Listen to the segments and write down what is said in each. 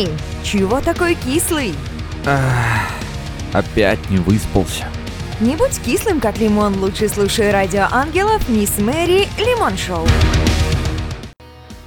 Эй, чего такой кислый? Ах, опять не выспался. Не будь кислым, как лимон, лучше слушай радио ангелов Мисс Мэри Лимон Шоу.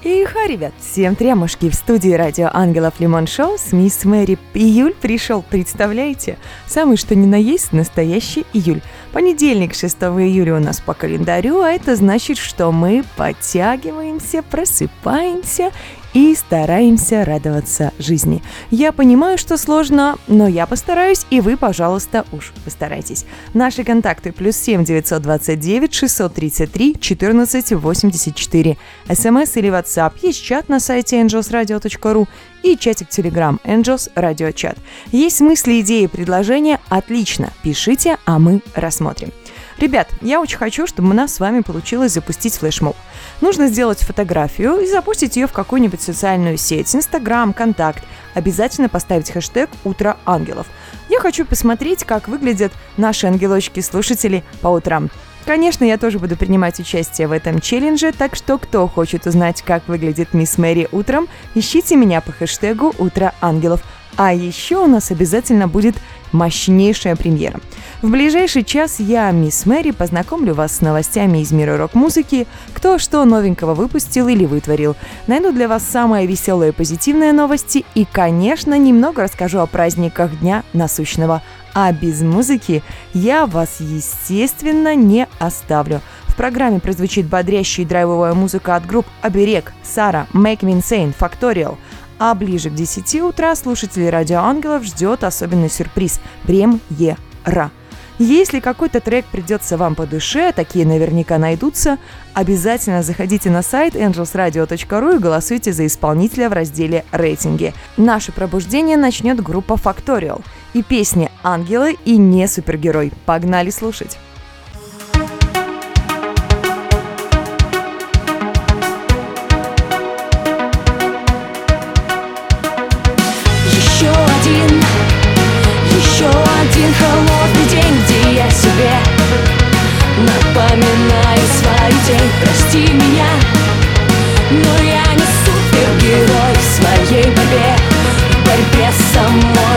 Иха, ребят, всем трямушки в студии радио Ангелов Лимон Шоу с мисс Мэри. Июль пришел, представляете? Самый что ни на есть настоящий июль. Понедельник, 6 июля у нас по календарю, а это значит, что мы подтягиваемся, просыпаемся и стараемся радоваться жизни. Я понимаю, что сложно, но я постараюсь, и вы, пожалуйста, уж постарайтесь. Наши контакты плюс 7 929 633 14 84. СМС или WhatsApp. Есть чат на сайте angelsradio.ru и чатик Telegram Angels Chat. Есть мысли, идеи, предложения? Отлично, пишите, а мы рассмотрим. Ребят, я очень хочу, чтобы у нас с вами получилось запустить флешмоб. Нужно сделать фотографию и запустить ее в какую-нибудь социальную сеть, Инстаграм, Контакт. Обязательно поставить хэштег «Утро ангелов». Я хочу посмотреть, как выглядят наши ангелочки-слушатели по утрам. Конечно, я тоже буду принимать участие в этом челлендже, так что кто хочет узнать, как выглядит мисс Мэри утром, ищите меня по хэштегу «Утро ангелов». А еще у нас обязательно будет мощнейшая премьера. В ближайший час я, мисс Мэри, познакомлю вас с новостями из мира рок-музыки, кто что новенького выпустил или вытворил. Найду для вас самые веселые и позитивные новости и, конечно, немного расскажу о праздниках Дня Насущного. А без музыки я вас, естественно, не оставлю. В программе прозвучит бодрящая и драйвовая музыка от групп «Оберег», «Сара», «Make Me Insane», «Factorial», а ближе к 10 утра слушателей Радио Ангелов ждет особенный сюрприз – премьера. Если какой-то трек придется вам по душе, такие наверняка найдутся, обязательно заходите на сайт angelsradio.ru и голосуйте за исполнителя в разделе «Рейтинги». Наше пробуждение начнет группа Factorial и песни «Ангелы» и «Не супергерой». Погнали слушать!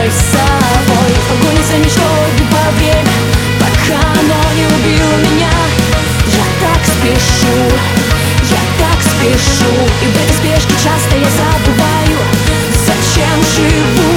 Самой собой. В погоне за мечтой убиваю время, пока оно не убило меня. Я так спешу, я так спешу, и в этой спешке часто я забываю, зачем живу.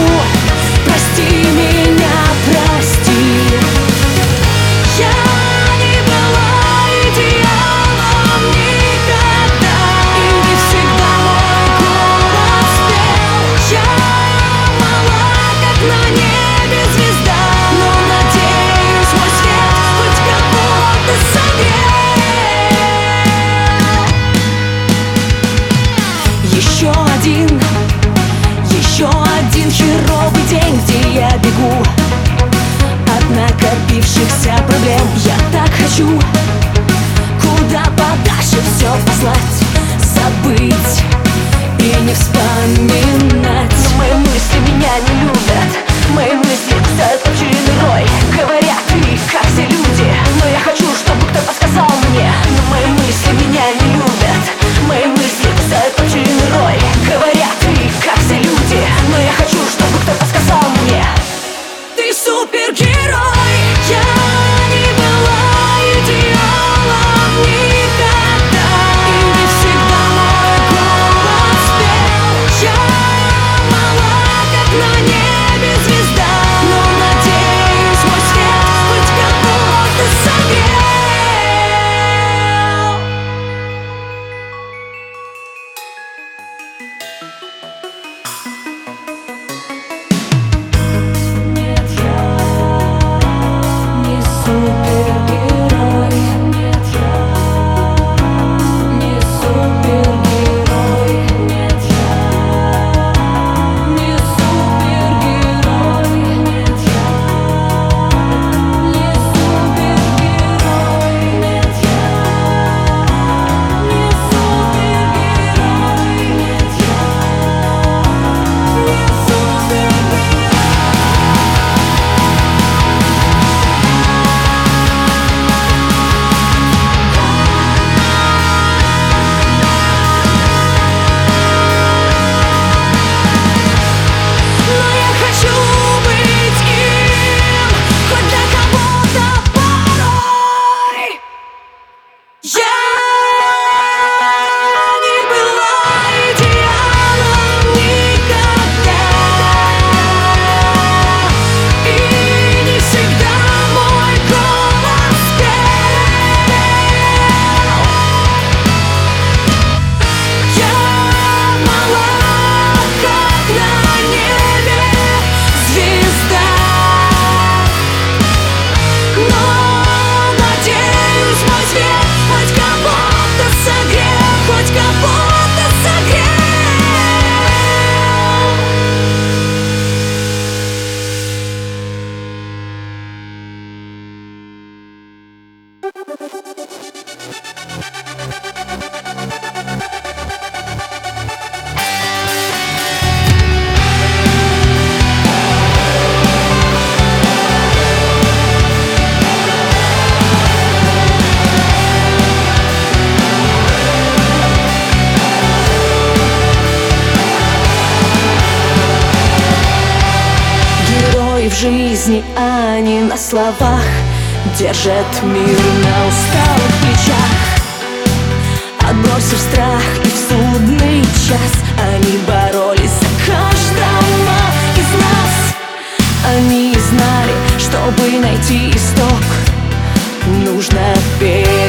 На усталых плечах. Отбросив страх и в судный час Они боролись за каждого из нас. Они знали, чтобы найти исток. Нужно переплыть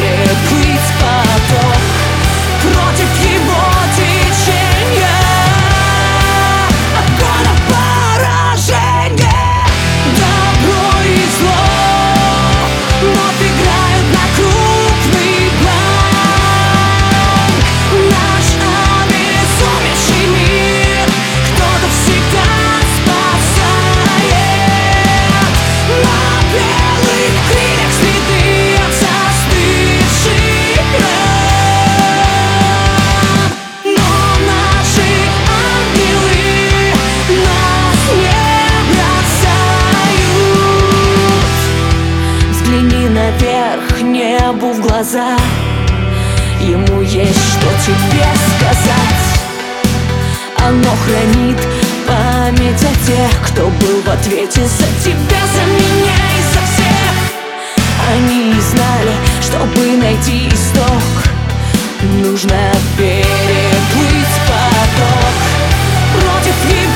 тебе сказать. Оно хранит память о тех Кто был в ответе за тебя, за меня и за всех. Они знали, чтобы найти исток. Нужно переплыть поток. Против его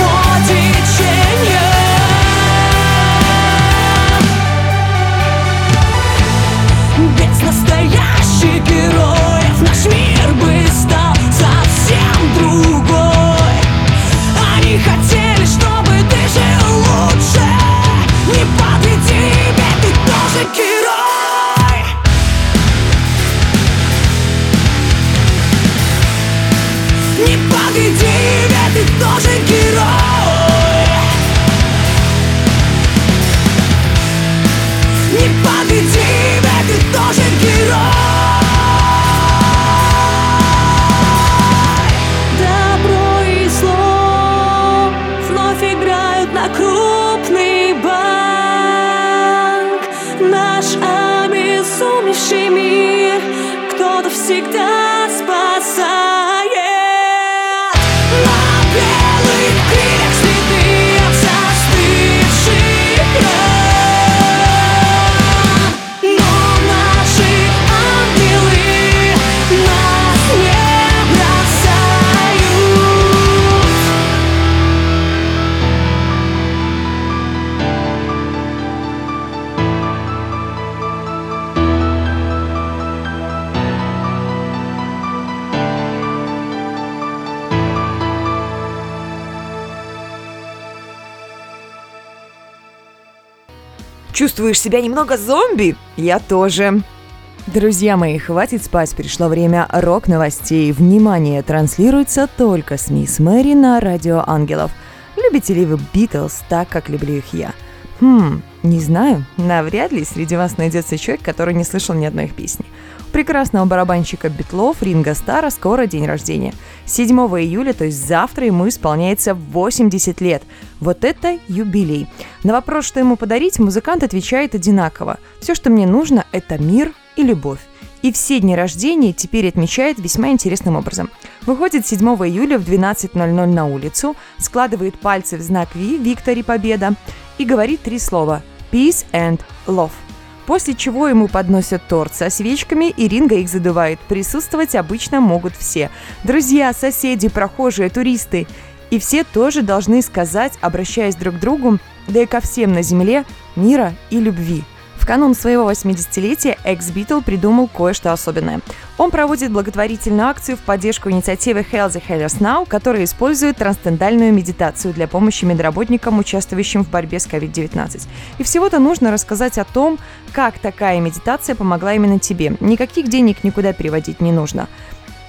Чувствуешь себя немного зомби? Я тоже. Друзья мои, хватит спать, пришло время рок-новостей. Внимание, транслируется только с Мисс Мэри на Радио Ангелов. Любите ли вы Битлз так, как люблю их я? Хм, не знаю, навряд ли среди вас найдется человек, который не слышал ни одной их песни. Прекрасного барабанщика Битлов Ринга Стара скоро день рождения. 7 июля, то есть завтра, ему исполняется 80 лет. Вот это юбилей. На вопрос, что ему подарить, музыкант отвечает одинаково. Все, что мне нужно, это мир и любовь. И все дни рождения теперь отмечает весьма интересным образом. Выходит 7 июля в 12.00 на улицу, складывает пальцы в знак Ви, Виктори Победа, и говорит три слова «Peace and Love». После чего ему подносят торт со свечками, и Ринга их задувает. Присутствовать обычно могут все. Друзья, соседи, прохожие, туристы. И все тоже должны сказать, обращаясь друг к другу, да и ко всем на земле, мира и любви. Канун своего 80-летия экс-Битл придумал кое-что особенное. Он проводит благотворительную акцию в поддержку инициативы Heal the Healers Now, которая использует трансцендентальную медитацию для помощи медработникам, участвующим в борьбе с COVID-19. И всего-то нужно рассказать о том, как такая медитация помогла именно тебе. Никаких денег никуда переводить не нужно.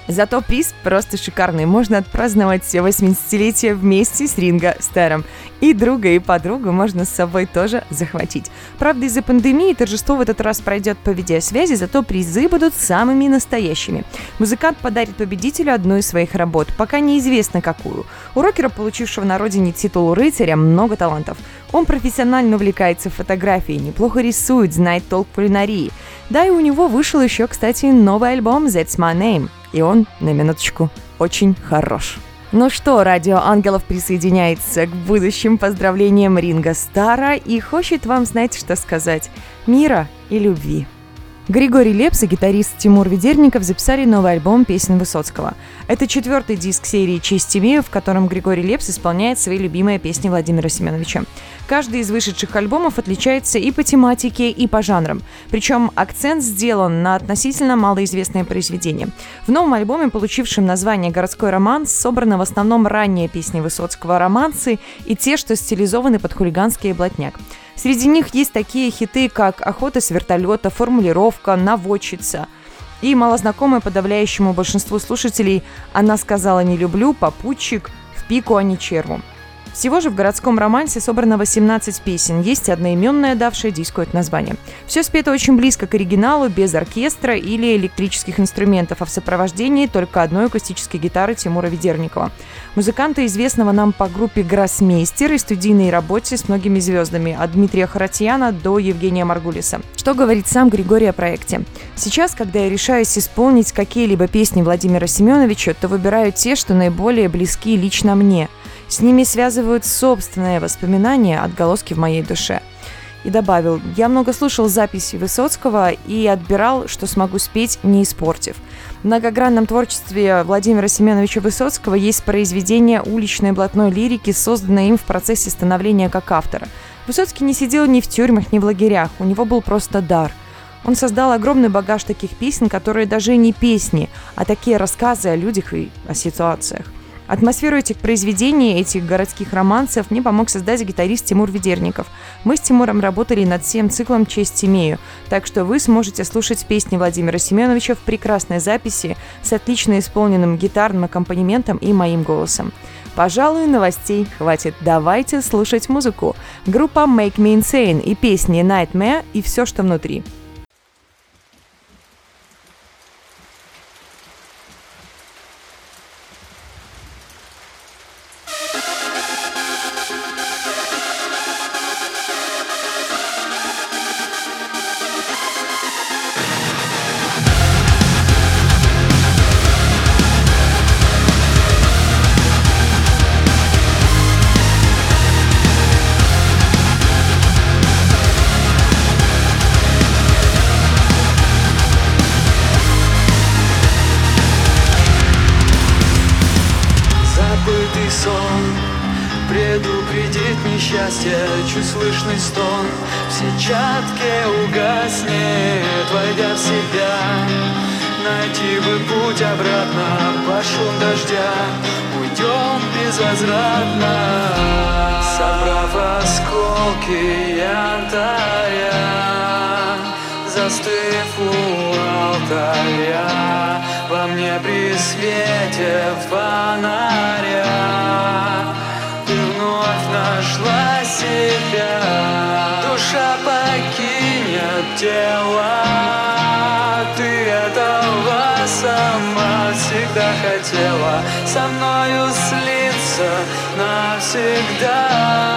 Зато приз просто шикарный. Можно отпраздновать 80-летие вместе с Ринго Старом. И друга, и подругу можно с собой тоже захватить. Правда, из-за пандемии торжество в этот раз пройдет по видеосвязи, зато призы будут самыми настоящими. Музыкант подарит победителю одну из своих работ, пока неизвестно какую. У рокера, получившего на родине титул рыцаря, много талантов. Он профессионально увлекается фотографией, неплохо рисует, знает толк в кулинарии. Да, и у него вышел еще, кстати, новый альбом «That's My Name». И он, на минуточку, очень хорош. Ну что, Радио Ангелов присоединяется к будущим поздравлениям Ринга Стара и хочет вам, знаете, что сказать, мира и любви. Григорий Лепс и гитарист Тимур Ведерников записали новый альбом песен Высоцкого. Это четвертый диск серии «Честь имею», в котором Григорий Лепс исполняет свои любимые песни Владимира Семеновича. Каждый из вышедших альбомов отличается и по тематике, и по жанрам. Причем акцент сделан на относительно малоизвестные произведения. В новом альбоме, получившем название «Городской романс», собраны в основном ранние песни Высоцкого романсы и те, что стилизованы под хулиганский блатняк. Среди них есть такие хиты, как «Охота с вертолета», «Формулировка», «Наводчица». И малознакомая подавляющему большинству слушателей «Она сказала не люблю», «Попутчик», «В пику, а не черву». Всего же в городском романсе собрано 18 песен, есть одноименная, давшая диску это название. Все спето очень близко к оригиналу, без оркестра или электрических инструментов, а в сопровождении только одной акустической гитары Тимура Ведерникова. Музыканта, известного нам по группе «Гроссмейстер» и студийной работе с многими звездами, от Дмитрия Харатьяна до Евгения Маргулиса. Что говорит сам Григорий о проекте? Сейчас, когда я решаюсь исполнить какие-либо песни Владимира Семеновича, то выбираю те, что наиболее близки лично мне – с ними связывают собственные воспоминания, отголоски в моей душе. И добавил, я много слушал записи Высоцкого и отбирал, что смогу спеть, не испортив. В многогранном творчестве Владимира Семеновича Высоцкого есть произведение уличной блатной лирики, созданное им в процессе становления как автора. Высоцкий не сидел ни в тюрьмах, ни в лагерях, у него был просто дар – он создал огромный багаж таких песен, которые даже не песни, а такие рассказы о людях и о ситуациях. Атмосферу этих произведений, этих городских романсов мне помог создать гитарист Тимур Ведерников. Мы с Тимуром работали над всем циклом «Честь имею», так что вы сможете слушать песни Владимира Семеновича в прекрасной записи с отлично исполненным гитарным аккомпанементом и моим голосом. Пожалуй, новостей хватит. Давайте слушать музыку. Группа Make Me Insane и песни Nightmare и все, что внутри. дело Ты этого сама всегда хотела. Со мною слиться навсегда.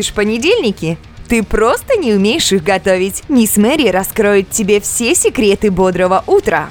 Любишь понедельники? Ты просто не умеешь их готовить. Мисс Мэри раскроет тебе все секреты бодрого утра.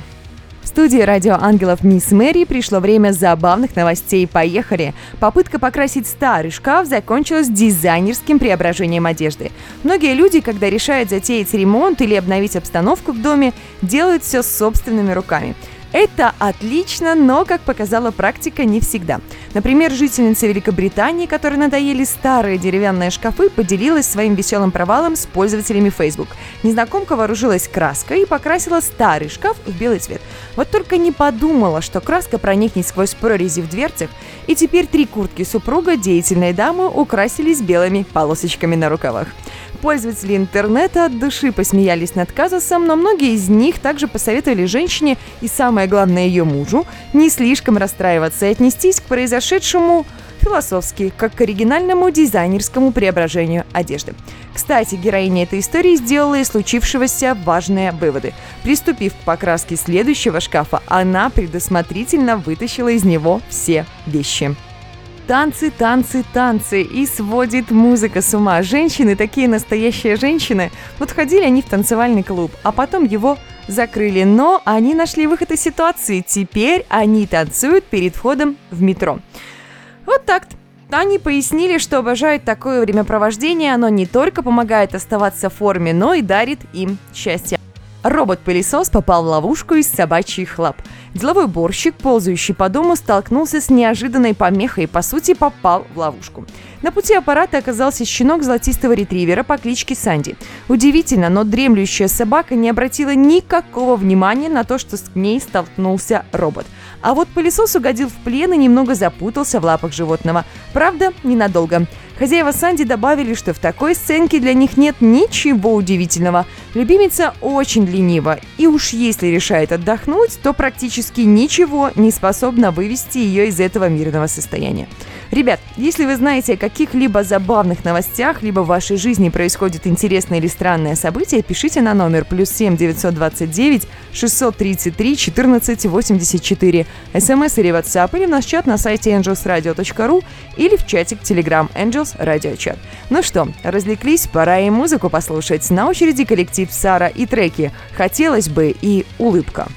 В студии радио «Ангелов» Мисс Мэри пришло время забавных новостей. Поехали! Попытка покрасить старый шкаф закончилась дизайнерским преображением одежды. Многие люди, когда решают затеять ремонт или обновить обстановку в доме, делают все собственными руками. Это отлично, но, как показала практика, не всегда. Например, жительница Великобритании, которой надоели старые деревянные шкафы, поделилась своим веселым провалом с пользователями Facebook. Незнакомка вооружилась краской и покрасила старый шкаф в белый цвет. Вот только не подумала, что краска проникнет сквозь прорези в дверцах, и теперь три куртки супруга деятельной дамы украсились белыми полосочками на рукавах. Пользователи интернета от души посмеялись над казусом, но многие из них также посоветовали женщине и, самое главное, ее мужу не слишком расстраиваться и отнестись к произошедшему философски, как к оригинальному дизайнерскому преображению одежды. Кстати, героиня этой истории сделала из случившегося важные выводы. Приступив к покраске следующего шкафа, она предусмотрительно вытащила из него все вещи танцы, танцы, танцы, и сводит музыка с ума. Женщины, такие настоящие женщины, вот ходили они в танцевальный клуб, а потом его закрыли, но они нашли выход из ситуации. Теперь они танцуют перед входом в метро. Вот так -то. Они пояснили, что обожают такое времяпровождение, оно не только помогает оставаться в форме, но и дарит им счастье. Робот-пылесос попал в ловушку из собачьих лап. Деловой борщик, ползающий по дому, столкнулся с неожиданной помехой и, по сути, попал в ловушку. На пути аппарата оказался щенок золотистого ретривера по кличке Санди. Удивительно, но дремлющая собака не обратила никакого внимания на то, что с ней столкнулся робот. А вот пылесос угодил в плен и немного запутался в лапах животного. Правда, ненадолго. Хозяева Санди добавили, что в такой сценке для них нет ничего удивительного. Любимица очень ленива, и уж если решает отдохнуть, то практически ничего не способно вывести ее из этого мирного состояния. Ребят, если вы знаете о каких-либо забавных новостях, либо в вашей жизни происходит интересное или странное событие, пишите на номер плюс 7 929 633 14 84. СМС или WhatsApp, или в наш чат на сайте angelsradio.ru или в чатик Telegram Angels Radio Chat. Ну что, развлеклись, пора и музыку послушать. На очереди коллектив Сара и треки «Хотелось бы» и «Улыбка».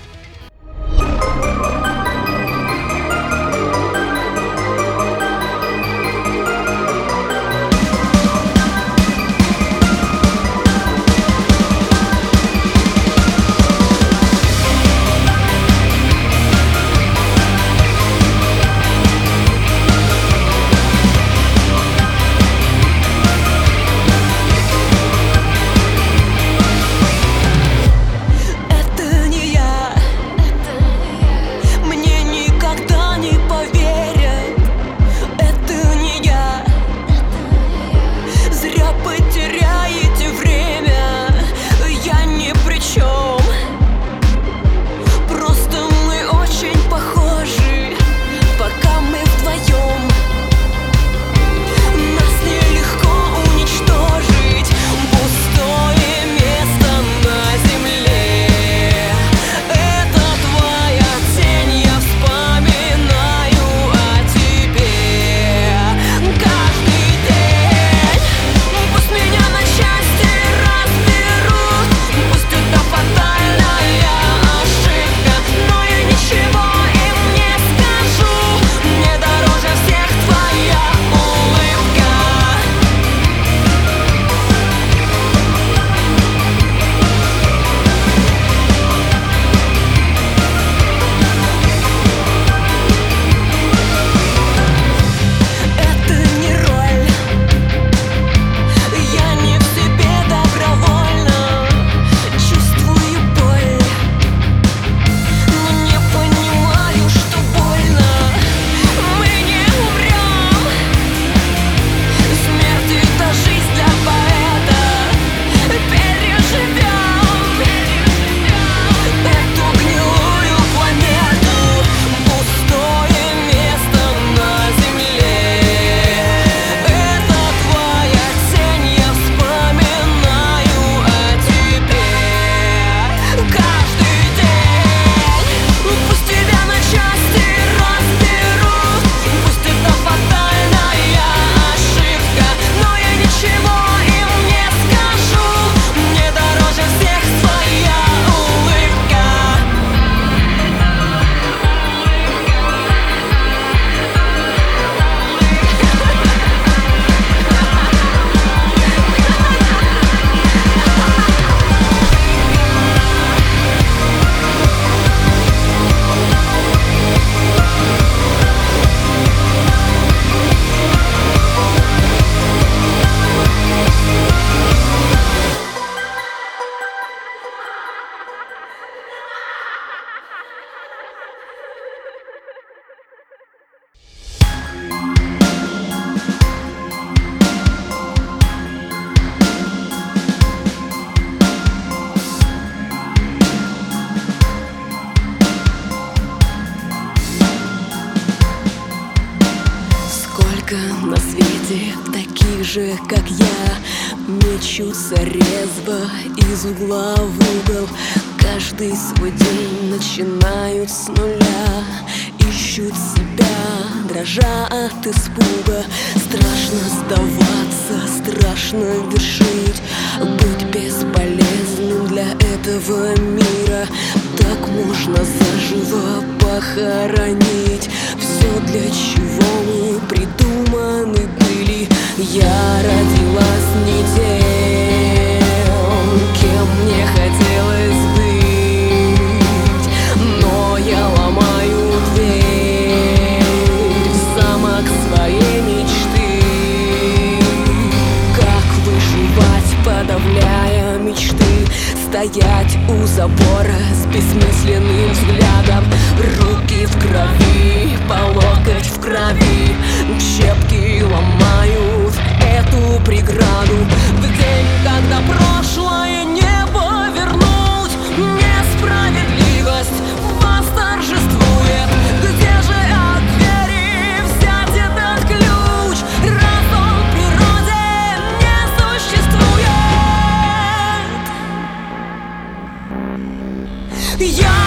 Угла в Каждый свой день начинают с нуля. Ищут себя, дрожа от испуга. Страшно сдаваться, страшно вершить. Быть бесполезным для этого мира. Так можно заживо похоронить. Все для чего мы придуманы были. Я родилась не тем, кем мне хотелось быть Но я ломаю дверь замок своей мечты. Как выживать, подавляя мечты? Стоять у забора с бессмысленным взглядом Руки в крови, по локоть в крови Щепки ломают эту преграду. В день, когда прошлое небо вернуть Несправедливость восторжествует. Где же от двери взять этот ключ? Раз он в природе не существует. Я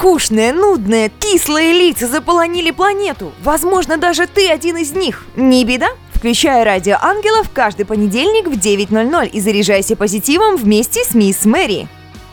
скучные, нудные, кислые лица заполонили планету. Возможно, даже ты один из них. Не беда. Включай радио ангелов каждый понедельник в 9.00 и заряжайся позитивом вместе с мисс Мэри.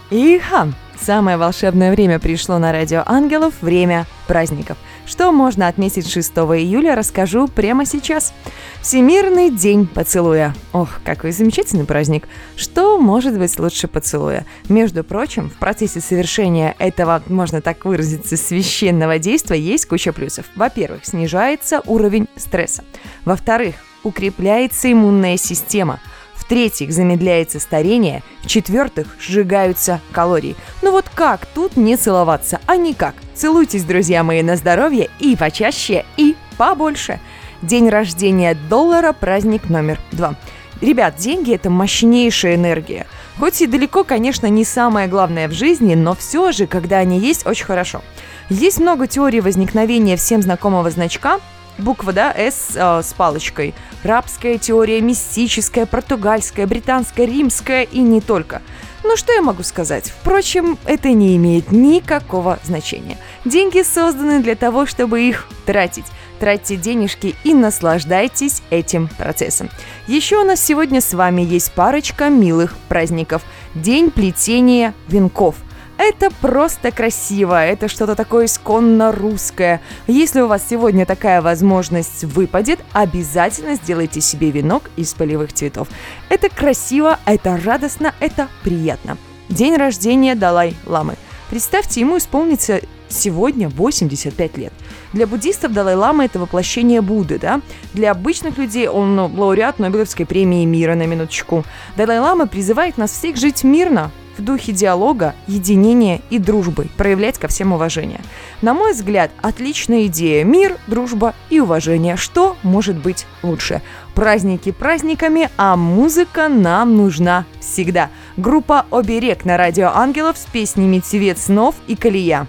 Иха! Самое волшебное время пришло на радио ангелов – время праздников. Что можно отметить 6 июля, расскажу прямо сейчас. Всемирный день поцелуя. Ох, какой замечательный праздник. Что может быть лучше поцелуя? Между прочим, в процессе совершения этого, можно так выразиться, священного действия есть куча плюсов. Во-первых, снижается уровень стресса. Во-вторых, укрепляется иммунная система. В-третьих, замедляется старение. В-четвертых, сжигаются калории. Ну вот как тут не целоваться? А никак. Целуйтесь, друзья мои, на здоровье и почаще, и побольше. День рождения доллара – праздник номер два. Ребят, деньги – это мощнейшая энергия. Хоть и далеко, конечно, не самое главное в жизни, но все же, когда они есть, очень хорошо. Есть много теорий возникновения всем знакомого значка, буква, да, S э, с палочкой. Рабская теория, мистическая, португальская, британская, римская и не только. Ну что я могу сказать? Впрочем, это не имеет никакого значения. Деньги созданы для того, чтобы их тратить. Тратьте денежки и наслаждайтесь этим процессом. Еще у нас сегодня с вами есть парочка милых праздников. День плетения венков. Это просто красиво, это что-то такое исконно русское. Если у вас сегодня такая возможность выпадет, обязательно сделайте себе венок из полевых цветов. Это красиво, это радостно, это приятно. День рождения Далай-ламы. Представьте, ему исполнится сегодня 85 лет. Для буддистов Далай-Лама это воплощение Будды, да? Для обычных людей он лауреат Нобелевской премии мира, на минуточку. Далай-Лама призывает нас всех жить мирно, в духе диалога, единения и дружбы, проявлять ко всем уважение. На мой взгляд, отличная идея. Мир, дружба и уважение. Что может быть лучше? Праздники праздниками, а музыка нам нужна всегда. Группа «Оберег» на радио «Ангелов» с песнями «Цвет снов» и «Колея».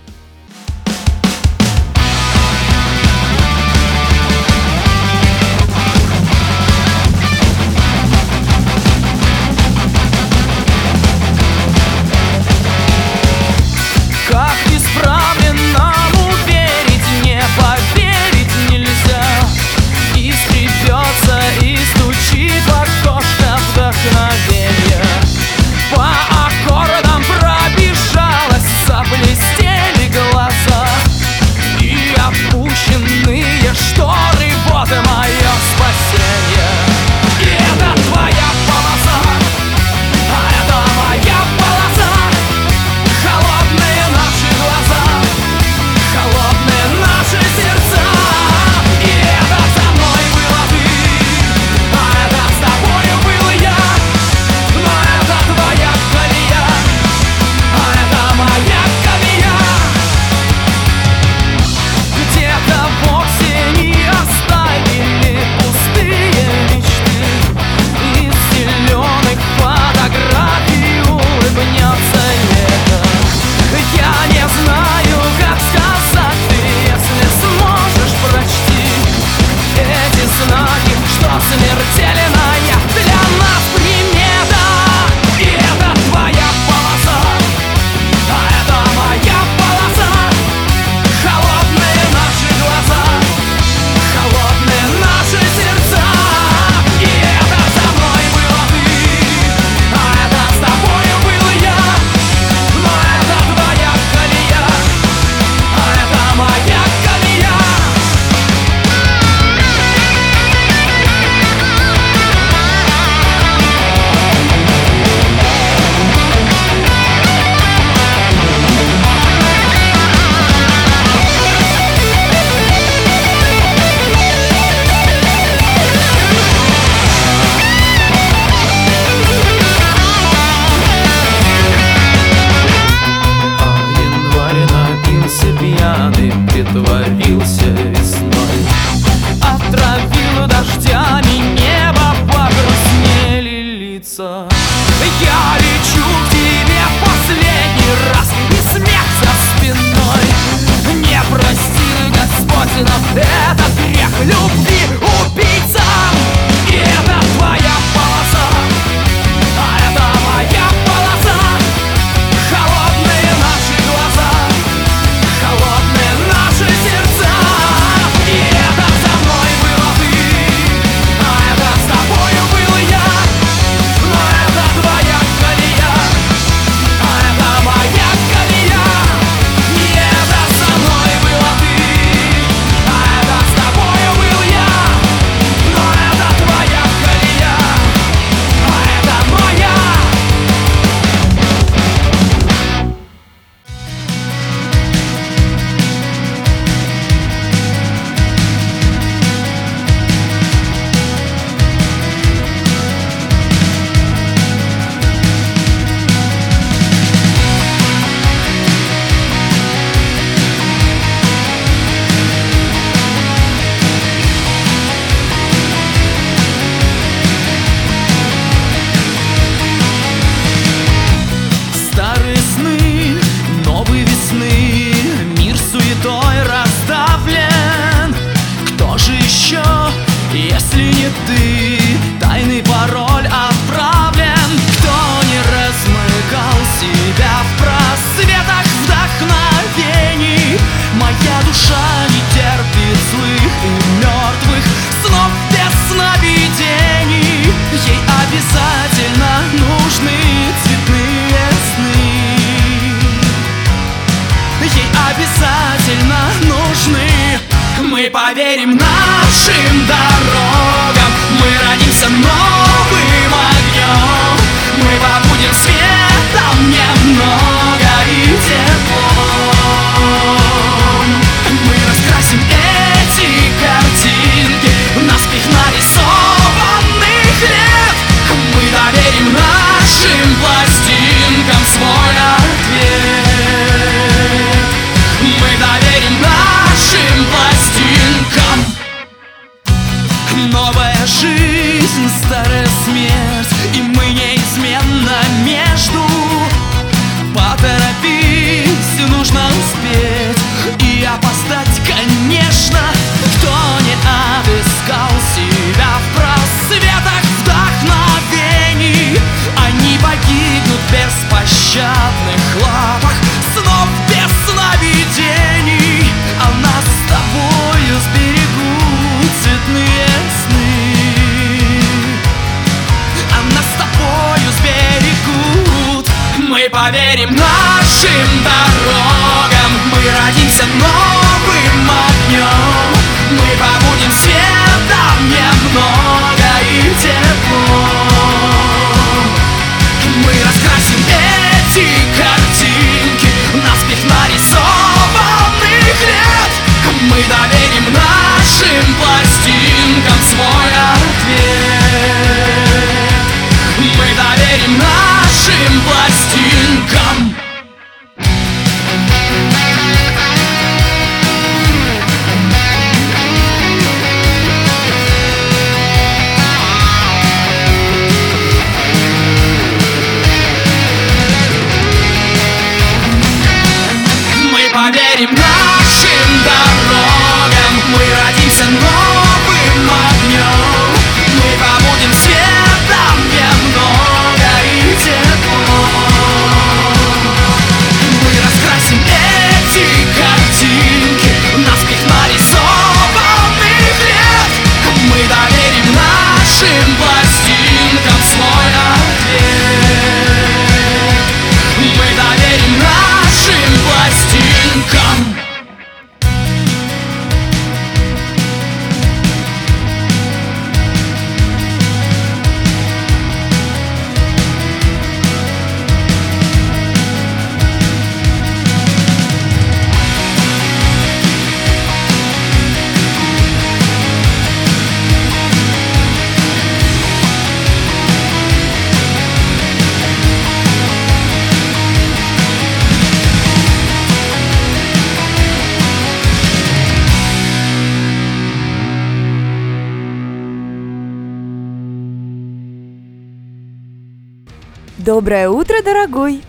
Доброе утро, дорогой!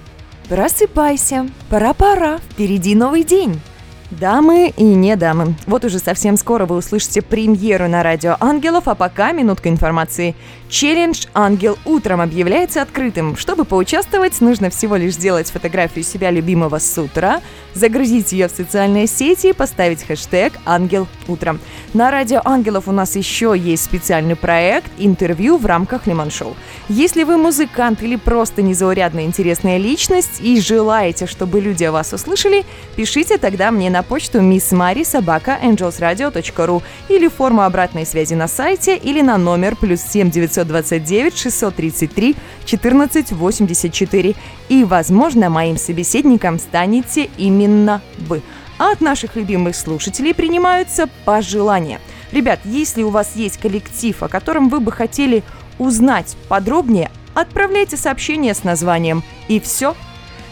Просыпайся, пора-пора, впереди новый день. Дамы и не дамы, вот уже совсем скоро вы услышите премьеру на радио Ангелов, а пока минутка информации. Челлендж «Ангел утром» объявляется открытым. Чтобы поучаствовать, нужно всего лишь сделать фотографию себя любимого с утра, загрузить ее в социальные сети и поставить хэштег «Ангел утром». На радио Ангелов у нас еще есть специальный проект «Интервью» в рамках Лимон Шоу. Если вы музыкант или просто незаурядная интересная личность и желаете, чтобы люди о вас услышали, пишите тогда мне на почту miss Mari собака angelsradio.ru или форму обратной связи на сайте или на номер плюс 7 929 633 14 84. И, возможно, моим собеседником станете именно вы. А от наших любимых слушателей принимаются пожелания. Ребят, если у вас есть коллектив, о котором вы бы хотели узнать подробнее, отправляйте сообщение с названием «И все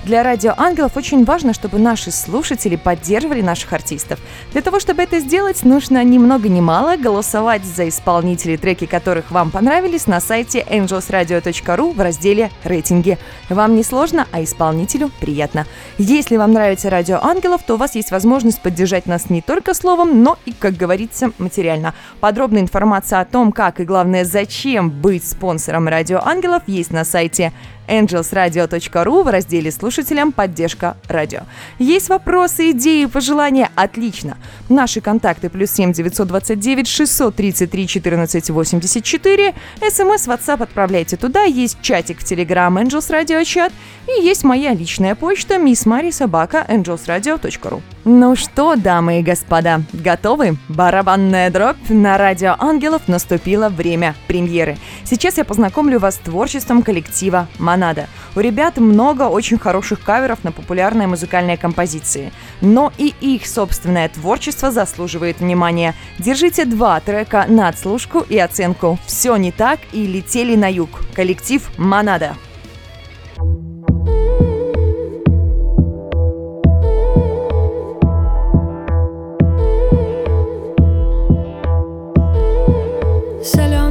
для радио Ангелов очень важно, чтобы наши слушатели поддерживали наших артистов. Для того, чтобы это сделать, нужно ни много ни мало голосовать за исполнителей, треки которых вам понравились на сайте angelsradio.ru в разделе «Рейтинги». Вам не сложно, а исполнителю приятно. Если вам нравится радио Ангелов, то у вас есть возможность поддержать нас не только словом, но и, как говорится, материально. Подробная информация о том, как и, главное, зачем быть спонсором радио Ангелов, есть на сайте angelsradio.ru в разделе «Слушателям. Поддержка радио». Есть вопросы, идеи, пожелания? Отлично. Наши контакты плюс 7 929 633 14 84. СМС, WhatsApp отправляйте туда. Есть чатик в Telegram Angels Radio чат. И есть моя личная почта miss Мари собака angelsradio.ru. Ну что, дамы и господа, готовы? Барабанная дробь на радио Ангелов наступило время премьеры. Сейчас я познакомлю вас с творчеством коллектива Монада. У ребят много очень хороших каверов на популярные музыкальные композиции. Но и их собственное творчество заслуживает внимания. Держите два трека на отслушку и оценку. Все не так и летели на юг. Коллектив Монада. Соленые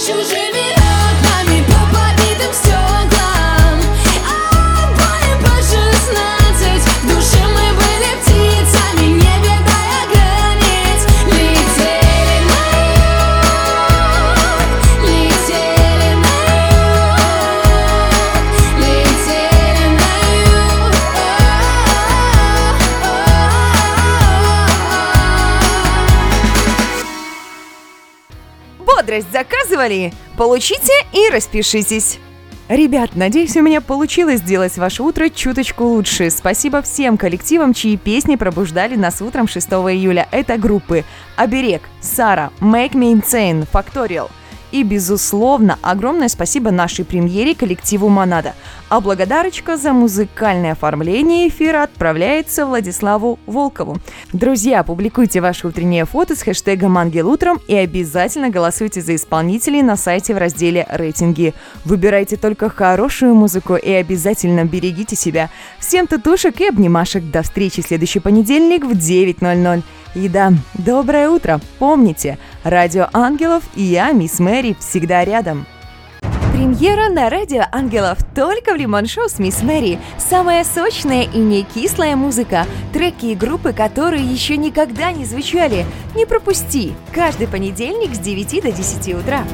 deixa o gemido. Поучаствовали? Получите и распишитесь. Ребят, надеюсь, у меня получилось сделать ваше утро чуточку лучше. Спасибо всем коллективам, чьи песни пробуждали нас утром 6 июля. Это группы Оберег, Сара, Make Me Insane, Factorial – и, безусловно, огромное спасибо нашей премьере коллективу «Монада». А благодарочка за музыкальное оформление эфира отправляется Владиславу Волкову. Друзья, публикуйте ваши утренние фото с хэштегом «Ангел утром» и обязательно голосуйте за исполнителей на сайте в разделе «Рейтинги». Выбирайте только хорошую музыку и обязательно берегите себя. Всем татушек и обнимашек. До встречи в следующий понедельник в 9.00. И да, доброе утро! Помните, Радио Ангелов и я, мисс Мэри, всегда рядом. Премьера на Радио Ангелов только в Лимон с Мисс Мэри. Самая сочная и не кислая музыка. Треки и группы, которые еще никогда не звучали. Не пропусти! Каждый понедельник с 9 до 10 утра.